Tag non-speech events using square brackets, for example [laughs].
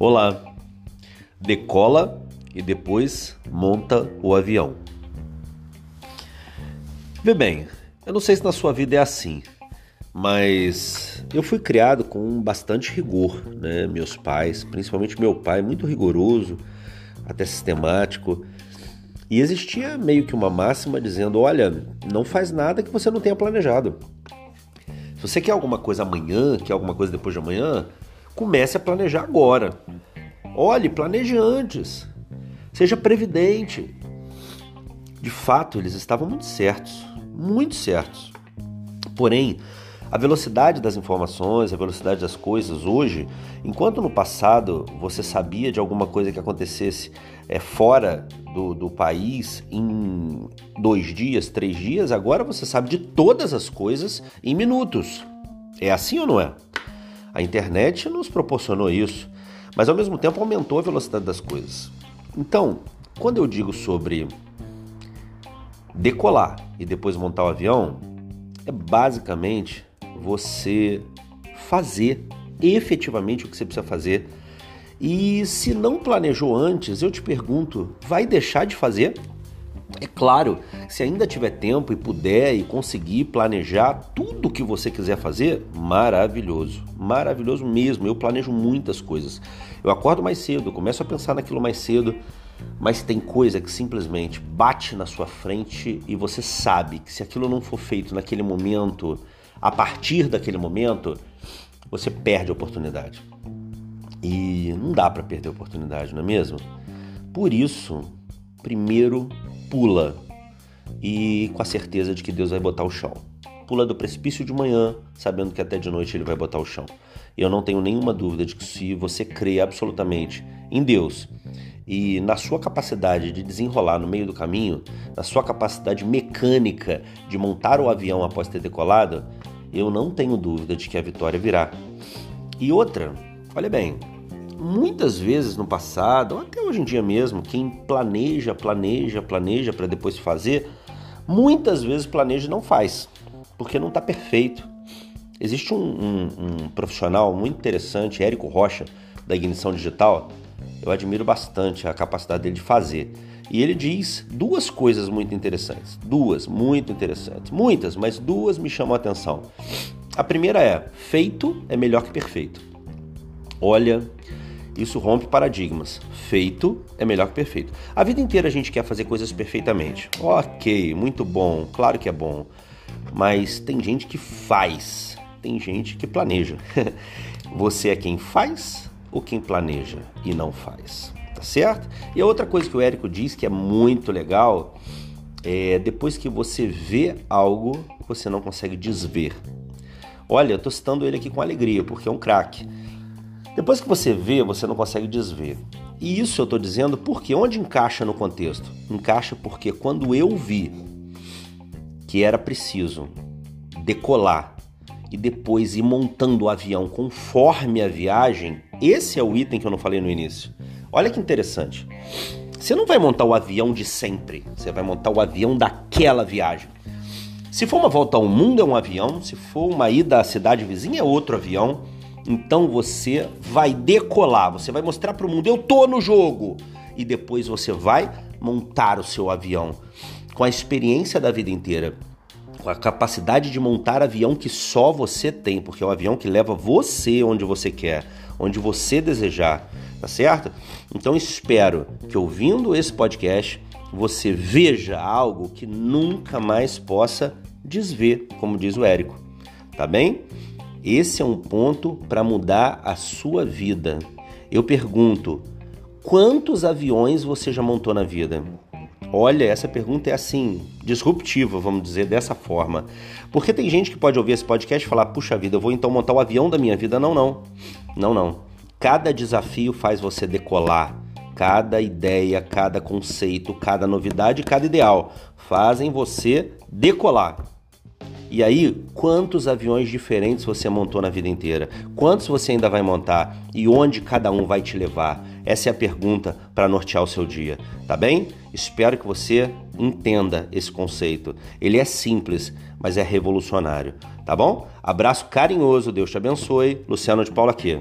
Olá, decola e depois monta o avião. Vê bem, eu não sei se na sua vida é assim, mas eu fui criado com bastante rigor, né? Meus pais, principalmente meu pai, muito rigoroso, até sistemático. E existia meio que uma máxima dizendo: olha, não faz nada que você não tenha planejado. Se você quer alguma coisa amanhã, quer alguma coisa depois de amanhã, comece a planejar agora. Olhe, planeje antes. Seja previdente. De fato, eles estavam muito certos, muito certos. Porém, a velocidade das informações, a velocidade das coisas hoje, enquanto no passado você sabia de alguma coisa que acontecesse é, fora do, do país em dois dias, três dias, agora você sabe de todas as coisas em minutos. É assim ou não é? A internet nos proporcionou isso, mas ao mesmo tempo aumentou a velocidade das coisas. Então, quando eu digo sobre decolar e depois montar o avião, é basicamente você fazer efetivamente o que você precisa fazer. E se não planejou antes, eu te pergunto, vai deixar de fazer? É claro, se ainda tiver tempo e puder e conseguir planejar tudo o que você quiser fazer, maravilhoso, maravilhoso mesmo. Eu planejo muitas coisas. Eu acordo mais cedo, começo a pensar naquilo mais cedo, mas tem coisa que simplesmente bate na sua frente e você sabe que se aquilo não for feito naquele momento, a partir daquele momento, você perde a oportunidade. E não dá para perder a oportunidade, não é mesmo? Por isso, primeiro pula e com a certeza de que Deus vai botar o chão. Pula do precipício de manhã, sabendo que até de noite ele vai botar o chão. Eu não tenho nenhuma dúvida de que se você crê absolutamente em Deus e na sua capacidade de desenrolar no meio do caminho, na sua capacidade mecânica de montar o avião após ter decolado, eu não tenho dúvida de que a vitória virá. E outra, olha bem, muitas vezes no passado, ou até hoje em dia mesmo, quem planeja, planeja, planeja para depois fazer, muitas vezes planeja e não faz, porque não está perfeito. Existe um, um, um, profissional muito interessante, Érico Rocha, da Ignição Digital. Eu admiro bastante a capacidade dele de fazer. E ele diz duas coisas muito interessantes. Duas, muito interessantes. Muitas, mas duas me chamam a atenção. A primeira é: feito é melhor que perfeito. Olha, isso rompe paradigmas. Feito é melhor que perfeito. A vida inteira a gente quer fazer coisas perfeitamente. Ok, muito bom, claro que é bom. Mas tem gente que faz, tem gente que planeja. [laughs] Você é quem faz ou quem planeja e não faz? Tá certo? E a outra coisa que o Érico diz que é muito legal é depois que você vê algo, você não consegue desver. Olha, eu tô citando ele aqui com alegria, porque é um craque. Depois que você vê, você não consegue desver. E isso eu estou dizendo porque onde encaixa no contexto? Encaixa porque quando eu vi que era preciso decolar e depois ir montando o avião conforme a viagem, esse é o item que eu não falei no início. Olha que interessante. Você não vai montar o avião de sempre, você vai montar o avião daquela viagem. Se for uma volta ao mundo, é um avião, se for uma ida à cidade vizinha, é outro avião. Então você vai decolar, você vai mostrar para o mundo: eu tô no jogo. E depois você vai montar o seu avião com a experiência da vida inteira, com a capacidade de montar avião que só você tem, porque é o avião que leva você onde você quer, onde você desejar, tá certo? Então espero que ouvindo esse podcast você veja algo que nunca mais possa desver, como diz o Érico, tá bem? Esse é um ponto para mudar a sua vida. Eu pergunto: quantos aviões você já montou na vida? Olha, essa pergunta é assim, disruptiva, vamos dizer dessa forma. Porque tem gente que pode ouvir esse podcast e falar: puxa vida, eu vou então montar o avião da minha vida. Não, não. Não, não. Cada desafio faz você decolar. Cada ideia, cada conceito, cada novidade, cada ideal fazem você decolar. E aí, quantos aviões diferentes você montou na vida inteira? Quantos você ainda vai montar? E onde cada um vai te levar? Essa é a pergunta para nortear o seu dia, tá bem? Espero que você entenda esse conceito. Ele é simples, mas é revolucionário, tá bom? Abraço carinhoso, Deus te abençoe. Luciano de Paula aqui.